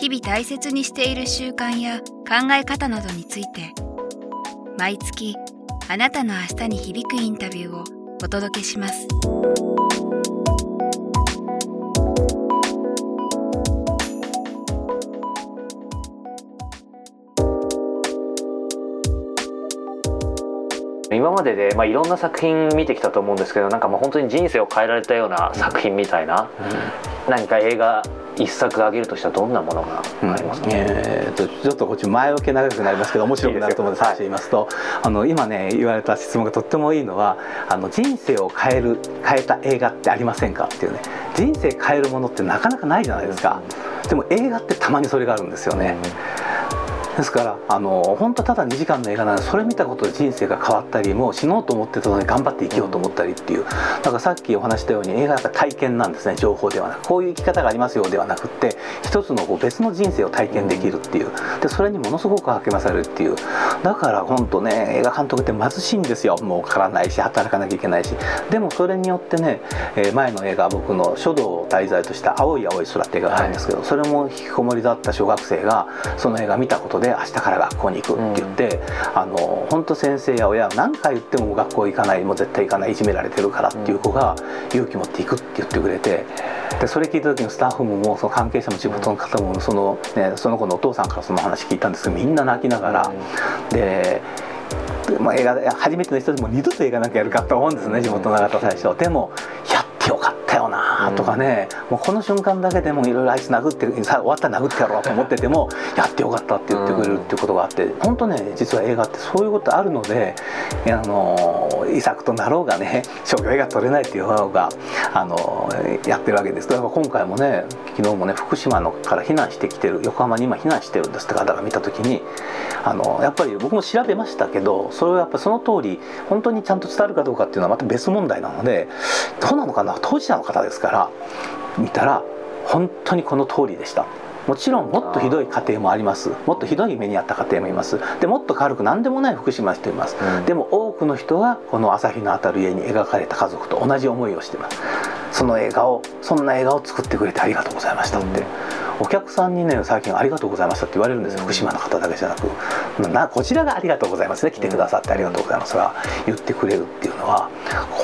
日々大切にしている習慣や考え方などについて毎月あなたの明日に響くインタビューをお届けします。今までで、まあ、いろんな作品見てきたと思うんですけどなんかもう本当に人生を変えられたような作品みたいな、うん、何か映画一作挙げるとしたらどんなものがありますか、うん、えーと、ちょっとこっち前置き長くなりますけど面白くなると思うので最初言いますと、はい、あの今ね言われた質問がとってもいいのはあの人生を変える変えた映画ってありませんかっていうね。人生変えるものってなかなかないじゃないですか、でも映画ってたまにそれがあるんですよね。うんですからあの本当ただ2時間の映画なのでそれ見たことで人生が変わったりもう死のうと思ってたのに頑張って生きようと思ったりっていうだからさっきお話したように映画は体験なんですね。情報ではなくこういう生き方がありますよではなくって一つのこう別の人生を体験できるっていう。でそれにものすごく励まされるっていう。だから本当ね映画監督って貧しいんですよ。もうからないし働かなきゃいけないし。でもそれによってね、え、前の映画僕の書道を題材とした「青い青い空」って映画があるんですけど、それも引きこもりだった小学生がその映画見たことで明日から学校に行くって言って、うん、あの本当先生や親は何回言っても学校行かないもう絶対行かないいじめられてるからっていう子が勇気持って行くって言ってくれてでそれ聞いた時のスタッフもその関係者も地元の方もその,、ね、その子のお父さんからその話聞いたんですけどみんな泣きながら、うん、でまあ、映画初めての人でも二度と映画なんかやるかと思うんですね地元の方最初。でもなとかね、もうこの瞬間だけでもいろいろあいつ殴って終わったら殴ってやろうと思ってても やってよかったって言ってくれるっていうことがあって本当ね実は映画ってそういうことあるのであの遺作となろうがね商業映画撮れないっていう方があのやってるわけですだから今回もね昨日もね福島のから避難してきてる横浜に今避難してるんですって方が見た時にあのやっぱり僕も調べましたけどそれをやっぱその通り本当にちゃんと伝わるかどうかっていうのはまた別問題なのでどうなのかな当事者の方ですから見たら本当にこの通りでした。もちろんもっとひどい家庭もあります。もっとひどい目に遭った家庭もいます。でもっと軽く何でもない福島の人います、うん、でも多くの人はこの朝日の当たる家に描かれた家族と同じ思いをしています。その映画をそんな映画を作ってくれてありがとうございましたって、お客さんにね最近「ありがとうございました」って言われるんですよ。福島の方だけじゃなく。なこちらが「ありがとうございますね」来てくださって「ありがとうございます」が言ってくれるっていうのは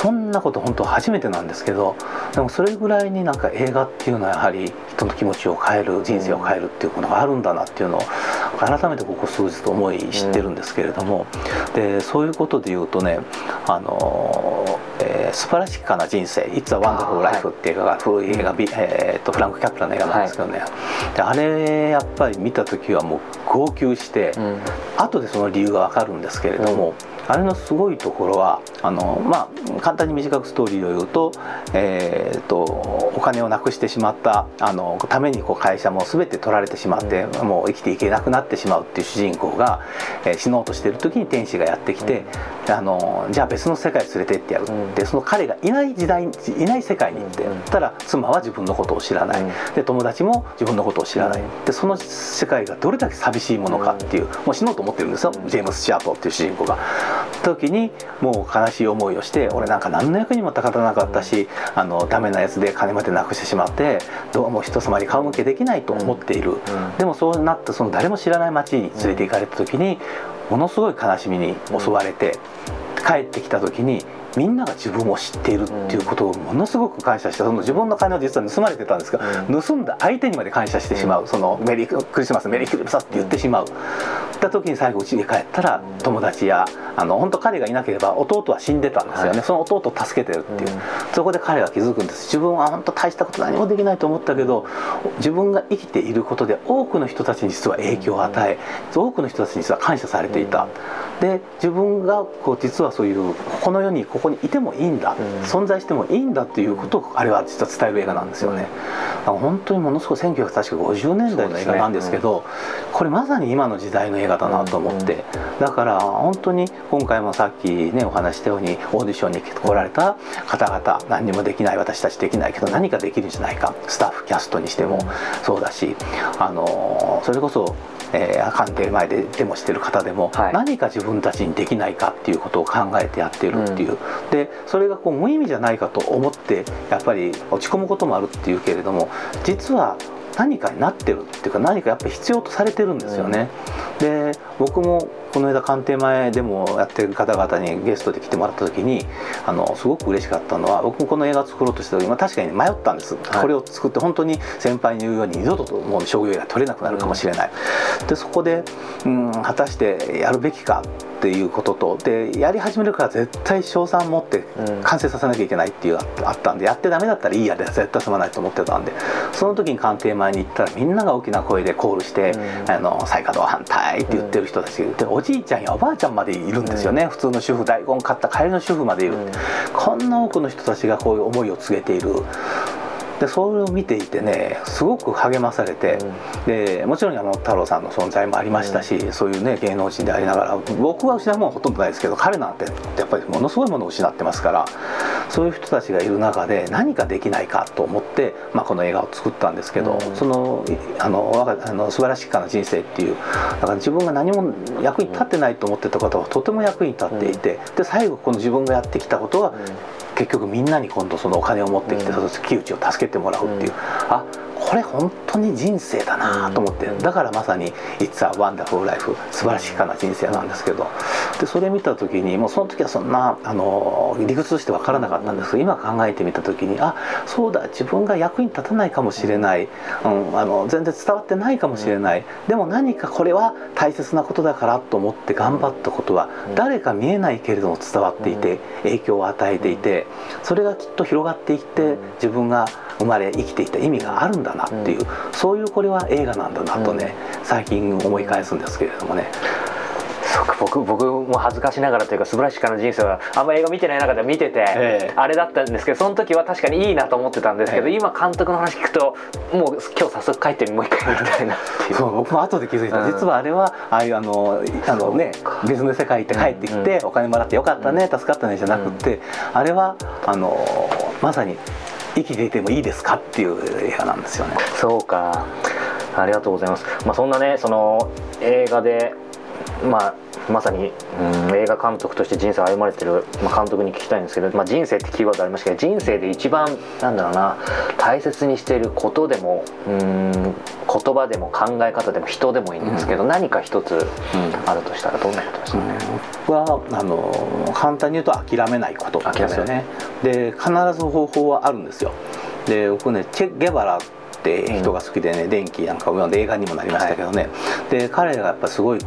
こんなこと本当初めてなんですけどでもそれぐらいになんか映画っていうのはやはり人の気持ちを変える人生を変えるっていうものがあるんだなっていうのを改めてここ数日と思い知ってるんですけれども。でそういうことで言うとねあのえー、素晴らしかな人生「It's a Wonderful Life」っていう映画が古い映画、えー、とフランク・キャプラの映画なんですけどね、はい、であれやっぱり見た時はもう号泣して、うん、後でその理由が分かるんですけれども、うんあれのすごいところはあの、まあ、簡単に短くストーリーを言うと,、えーと、お金をなくしてしまったあのためにこう会社も全て取られてしまって、うん、もう生きていけなくなってしまうっていう主人公が、えー、死のうとしてる時に天使がやってきて、うん、あのじゃあ別の世界連れてってやるって、うん、その彼がいない時代いない世界に行って、うん、たら妻は自分のことを知らない、で友達も自分のことを知らない、でその世界がどれだけ寂しいものかっていうもう死のうと思ってるんですよ、ジェームス・シアートっていう主人公が。時にもう悲しい思いをして俺なんか何の役にも立たなかったしあのダメなやつで金までなくしてしまってどうも人様に顔向けできないと思っている、でもそうなってその誰も知らない町に連れて行かれた時にものすごい悲しみに襲われて帰ってきた時にみんなが自分を知っているっていうことをものすごく感謝してその自分の金を実は盗まれてたんですが、うん、盗んだ相手にまで感謝してしまう。そのメリークリスマスメリークリスマスって言ってしまう。った時に最後家に帰ったら友達やあの本当彼がいなければ弟は死んでたんですよね、はい、その弟を助けてるっていう、うん、そこで彼は気づくんです。自分は本当大したこと何もできないと思ったけど自分が生きていることで多くの人たちに実は影響を与え多くの人たちに実は感謝されていた。で自分がこう実はそういうこの世にここにいてもいいんだ、うん、存在してもいいんだっていうことをあれは実は伝える映画なんですよね。本当にものすごい1950年代の映画なんですけど、ねうん、これまさに今の時代の映画だなと思って、うん、だから本当に今回もさっきねお話したようにオーディションに来られた方々何にもできない私たちできないけど何かできるんじゃないか。スタッフキャストにしてもそうだしあのそれこそえー、官邸前でデモしてる方でも、はい、何か自分たちにできないかっていうことを考えてやってるっていう、うん、でそれがこう無意味じゃないかと思ってやっぱり落ち込むこともあるっていうけれども実は何かになってるっていうか何かやっぱり必要とされてるんですよね。うん、で僕もこの間官邸前でもやってる方々にゲストで来てもらった時にあのすごく嬉しかったのは僕もこの映画を作ろうとした時、まあ、確かに迷ったんです、はい、これを作って本当に先輩に言うように二度ともう職業が取れなくなるかもしれない、うん、でそこで、うん、果たしてやるべきかっていうこととでやり始めるから絶対賞賛持って完成させなきゃいけないっていうあったんでやってダメだったらいいやで絶対済まないと思ってたんでその時に官邸前に行ったらみんなが大きな声でコールして「あの再稼働反対」って言ってる人たちがいておじいちゃんやおばあちゃんまでいるんですよね、普通の主婦大根買った帰りの主婦までいる、こんな多くの人たちがこういう思いを告げている。でそれを見ていてねすごく励まされて、うん、でもちろんあの太郎さんの存在もありましたし、うん、そういうね芸能人でありながら僕は失うものはほとんどないですけど彼なんてやっぱりものすごいものを失ってますからそういう人たちがいる中で何かできないかと思って、まあ、この映画を作ったんですけど、うん、そのあのあの素晴らしきかな人生っていうだから自分が何も役に立ってないと思ってたことはとても役に立っていて、で最後この自分がやってきたことは結局みんなに今度そのお金を持ってきて、うん、木内を助けてもらうっていう、うん、あこれ本当に人生だなと思ってだからまさに「It's a Wonderful Life」素晴らしいかな人生なんですけど。でそれ見た時にもうその時はそんなあの理屈として分からなかったんですけど今考えてみた時にあそうだ自分が役に立たないかもしれない、うん、あの全然伝わってないかもしれない。でも何かこれは大切なことだからと思って頑張ったことは誰か見えないけれども伝わっていて影響を与えていてそれがきっと広がっていって自分が生まれ生きていた意味があるんだなっていう、そういうこれは映画なんだなとね、最近思い返すんですけれどもね。そうか僕僕も恥ずかしながらというか素晴らしいかな人生はあんま映画見てない中で見てて、えー、あれだったんですけどその時は確かにいいなと思ってたんですけど、えー、今監督の話聞くともう今日早速帰ってもう一回見たいなっていう。そう僕も後で気づいた、うん、実はあれはああいうあのあのね別の世界行って帰ってきて、お金もらってよかったね、助かったねじゃなくて、あれはあのまさに生きていてもいいですかっていう映画なんですよね。そうか。ありがとうございます。まあそんなねその映画でまあまさに、うん、映画監督として人生を歩まれてる、まあ、監督に聞きたいんですけど、まあ、人生ってキーワードありましたけど人生で一番なんだろうな大切にしていることでもうん言葉でも考え方でも人でもいいんですけど、うん、何か一つ、うん、あるとしたらどんなことですか？ね、僕はあの簡単に言うと諦めないことですよね。で必ず方法はあるんですよ。で僕ねチェ・ゲバラって人が好きでね、電気なんかを読んで映画にもなりましたけどね、はい、で彼がやっぱすごい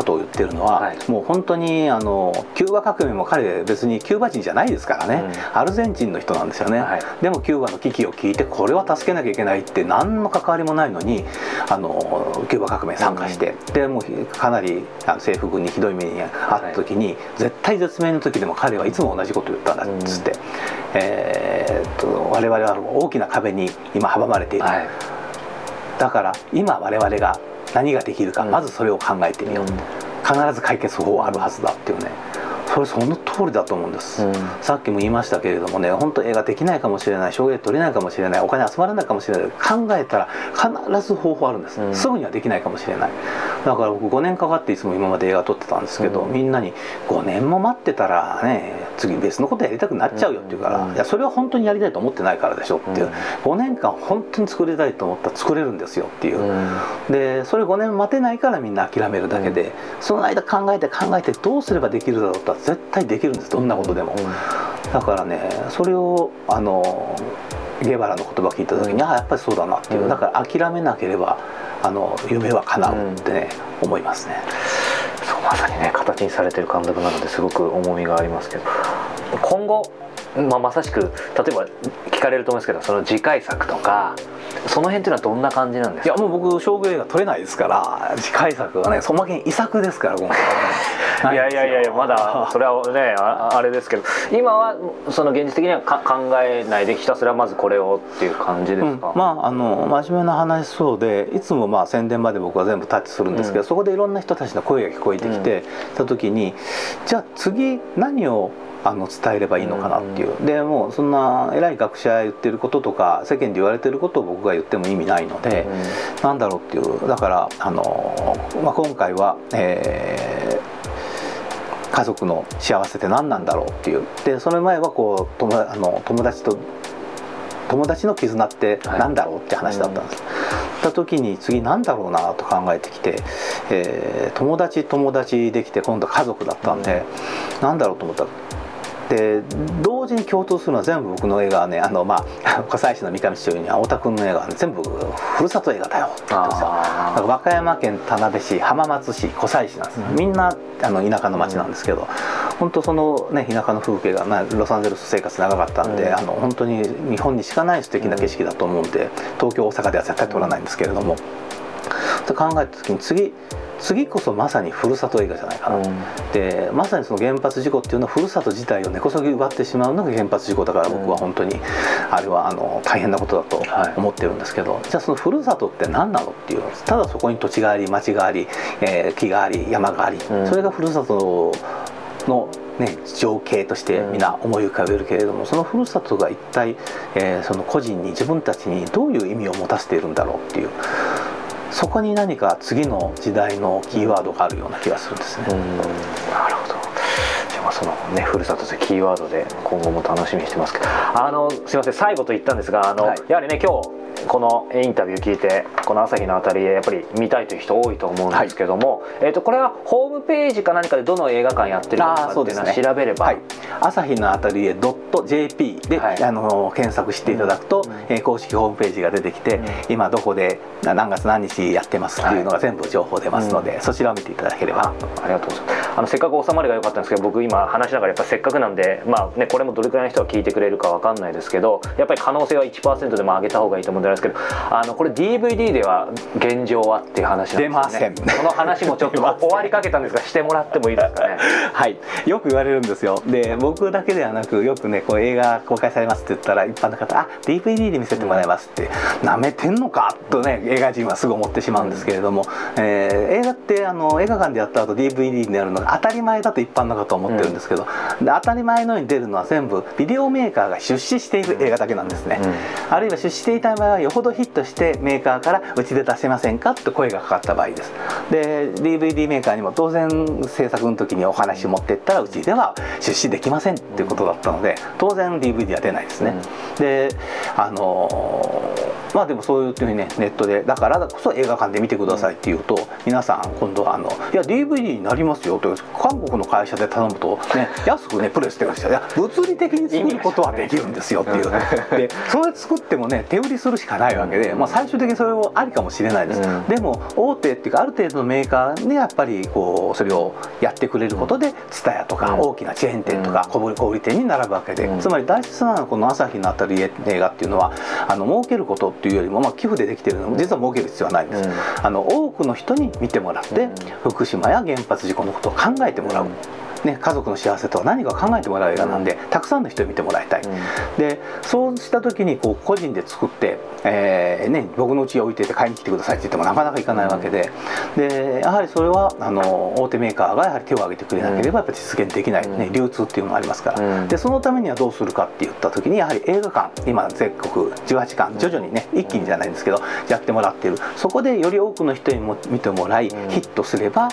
ことを言ってるのは、はい、もう本当にあのキューバ革命も彼別にキューバ人じゃないですからね、うん、アルゼンチンの人なんですよね、はい、でもキューバの危機を聞いてこれは助けなきゃいけないって何の関わりもないのにあのキューバ革命参加して、うん、でもうかなり政府軍にひどい目にあった時に、はい、絶対絶命の時でも彼はいつも同じことを言ったんだっつって、うん、えー、っと我々は大きな壁に今阻まれている、だから今我々が何ができるか、まずそれを考えてみよう、必ず解決法はあるはずだっていうねそれその通りだと思うんです、うん、さっきも言いましたけれどもね本当映画できないかもしれない証言取れないかもしれないお金集まらないかもしれない考えたら必ず方法あるんです、うん、すぐにはできないかもしれない。だから僕5年かかっていつも今まで映画撮ってたんですけど、うん、みんなに5年も待ってたらね次別のことやりたくなっちゃうよって言うから、いやそれは本当にやりたいと思ってないからでしょっていう、5年間本当に作りたいと思ったら作れるんですよっていう、でそれ5年待てないからみんな諦めるだけで、その間考えて考えてどうすればできるだろうと絶対できるんですどんなことでも、だからねそれをあのゲバラの言葉を聞いた時に、ああやっぱりそうだなっていう、だから諦めなければあの夢は叶うってね、思いますね。そうまさにね形にされてる監督なのですごく重みがありますけど。今後まあ、まさしく例えば聞かれると思うんですけどその次回作とかその辺っていうのはどんな感じなんですか？いやもう僕商業映画撮れないですから次回作はねそんまけん遺作ですから今回 いやいやいやいやまだそれはねああれですけど今はその現実的にはか考えないでひたすらまずこれをっていう感じですか、うん、まああの真面目な話そうでいつもまあ宣伝まで僕は全部タッチするんですけど、うん、そこでいろんな人たちの声が聞こえてきて、た時にじゃあ次何をあの伝えればいいのかなっていう、でもうそんな偉い学者言ってることとか世間で言われてることを僕が言っても意味ないので、うなんだろうっていう。だからあの、まあ、今回は、えー、家族の幸せって何なんだろうっていう。でその前はこう友あの友達と友達の絆って何だろうって話だったんです。はいうん、た時に次何だろうなと考えてきて、えー、友達友達できて今度家族だったんで、うん、何だろうと思ったらで同時に共通するのは全部僕の映画はねあの、まあ、湖西市の三上市長には太田君の映画は、ね、全部ふるさと映画だよ。って言ってるんですよ和歌山県田辺市浜松市湖西市なんです、うん、みんなあの田舎の町なんですけど、本当そのね田舎の風景が、まあ、ロサンゼルス生活長かったんで、うん、あの本当に日本にしかない素敵な景色だと思うんで東京大阪では絶対撮らないんですけれども、と考えた時に次次こそまさにふるさと映画じゃないかな、うん、でまさにその原発事故っていうのはふるさと自体を根こそぎ奪ってしまうのが原発事故だから僕は本当にあれはあの大変なことだと思ってるんですけど、はい、じゃあそのふるさとって何なのっていうただそこに土地があり町があり、えー、木があり山があり、うん、それがふるさとのね、情景として皆思い浮かべるけれども、そのふるさとが一体、えー、その個人に自分たちにどういう意味を持たせているんだろうっていうそこに何か次の時代のキーワードがあるような気がするんですね。なるほど。じゃあそのねふるさとというキーワードで今後も楽しみにしてますけど。あのすいません最後と言ったんですがあの、はい、やはりね今日このインタビュー聞いてこの朝日のあたりやっぱり見たいという人多いと思うんですけども、はい、えー、とこれはページか何かでどの映画館やってるのかっていうのは調べれば、ねはい、朝日のあたりへ .jp で、はい、あの検索していただくと、うん、えー、公式ホームページが出てきて、うん、今どこで何月何日やってますっていうのが全部情報出ますので、うん、そちらを見ていただければ。ありがとうございます。あのせっかく収まりが良かったんですけど僕今話しながらやっぱせっかくなんでまあねこれもどれくらいの人が聞いてくれるか分かんないですけどやっぱり可能性は1%でも上げた方がいいと思うんですけどあのこれ DVD では現状はっていう話なんですよね。その話もちょっと終わりかけたんですがしてもらってもいいですかね。はい。よく言われるんですよ。で僕だけではなくよくねこう映画公開されますって言ったら一般の方「あ DVD で見せてもらいます」って「な、めてんのか?」とね映画人はすぐ思ってしまうんですけれども、えー、映画ってあの映画館でやった後 DVD になるのが当たり前だと一般の方は思ってるんですけど、うん、で当たり前のように出るのは全部ビデオメーカーが出資している映画だけなんですね、うん、あるいは出資していた場合はよほどヒットしてメーカーからうちで出せませんかって声がかかった場合です。で DVD メーカーにも当然制作の時にお話持ってったらうちでは出資できませんっていうことだったので当然 DVD は出ないですね、うん、であのまあでもそういうふうにねネットでだからこそ映画館で見てくださいって言うと、皆さん今度はあの「いや DVD になりますよ」と韓国の会社で頼むとね安くねプレスしてるんですよ物理的に作ることはできるんですよっていう。でそれ作ってもね手売りするしかないわけで、まあ、最終的にそれをありかもしれないです、うん、でも大手っていうかある程度のメーカーでやっぱりこうそれをやってくれることで TSUTAYA とか大きなチェーン店とか小売店に並ぶわけで、つまり大切なのはこの朝日のあたり映画っていうのはあの儲けることっていうよりも、まあ、寄付でできてるのも実は儲ける必要はないんです、あの多くの人に見てもらって、福島や原発事故のことを考えてもらう。ね、家族の幸せとは何か考えてもらう映画なんで、たくさんの人に見てもらいたい、うん、でそうした時にこう個人で作って、えーね、僕の家に置いてて買いに来てくださいって言ってもなかなかいかないわけで。でやはりそれはあの大手メーカーがやはり手を挙げてくれなければやっぱ実現できない、ね、流通っていうのもありますから、でそのためにはどうするかって言った時にやはり映画館今全国18館徐々にね一気にじゃないんですけどやってもらっている。そこでより多くの人にも見てもらい、ヒットすれば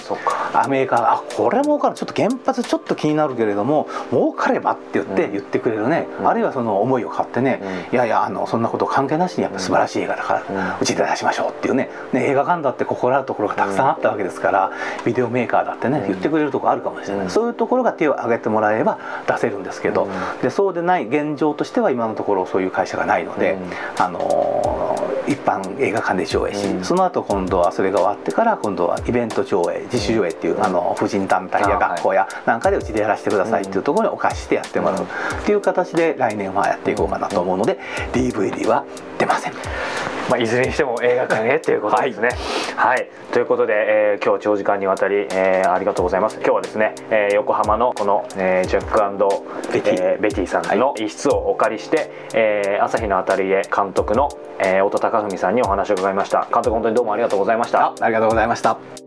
アメリカがあこれもうかる。ちょっと原発ちょっと気になるけれども儲かればって言って言ってくれるね、あるいはその思いを買ってね、いやいやあのそんなこと関係なしにやっぱ素晴らしい映画だから、うちで出しましょうっていうね。ね映画館だって心あるところがたくさんあったわけですから、ビデオメーカーだってね言ってくれるところあるかもしれない、そういうところが手を挙げてもらえば出せるんですけど、でそうでない現状としては今のところそういう会社がないので、あの一般映画館で上映し、うん。その後今度はそれが終わってから今度はイベント上映自主上映っていう、あの婦人団体や学校やなんかでうちでやらせてくださいっていうところにお貸ししてやってもらうっていう形で来年はやっていこうかなと思うので DVD は出ません。まあ、いずれにしても映画館へっていうことですね。はい、ということで、えー今日長時間にわたり、えーありがとうございます。今日はですね、えー横浜のこの、えージャックベティえーベティさんの一室をお借りして、えー朝日のアタリエ監督の、えー、太田貴文さんにお話を伺いました。監督本当にどうもありがとうございましたあ。ありがとうございました。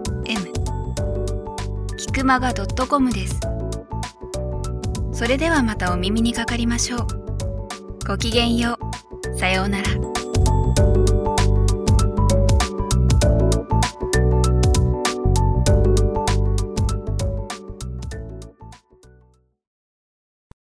m キクマガ .com です。それではまたお耳にかかりましょう。ごきげんよう。さようなら。